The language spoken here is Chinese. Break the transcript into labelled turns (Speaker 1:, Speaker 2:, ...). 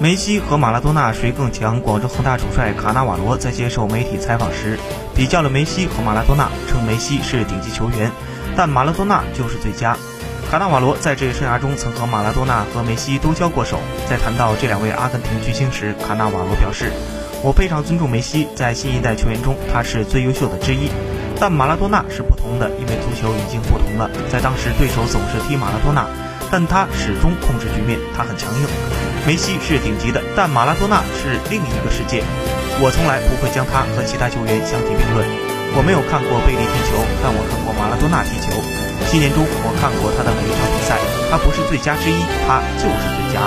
Speaker 1: 梅西和马拉多纳谁更强？广州恒大主帅卡纳瓦罗在接受媒体采访时，比较了梅西和马拉多纳，称梅西是顶级球员，但马拉多纳就是最佳。卡纳瓦罗在职业生涯中曾和马拉多纳和梅西都交过手。在谈到这两位阿根廷巨星时，卡纳瓦罗表示：“我非常尊重梅西，在新一代球员中他是最优秀的之一。但马拉多纳是不同的，因为足球已经不同了。在当时，对手总是踢马拉多纳。”但他始终控制局面，他很强硬。梅西是顶级的，但马拉多纳是另一个世界。我从来不会将他和其他球员相提并论。我没有看过贝利踢球，但我看过马拉多纳踢球。七年中，我看过他的每一场比赛。他不是最佳之一，他就是最佳。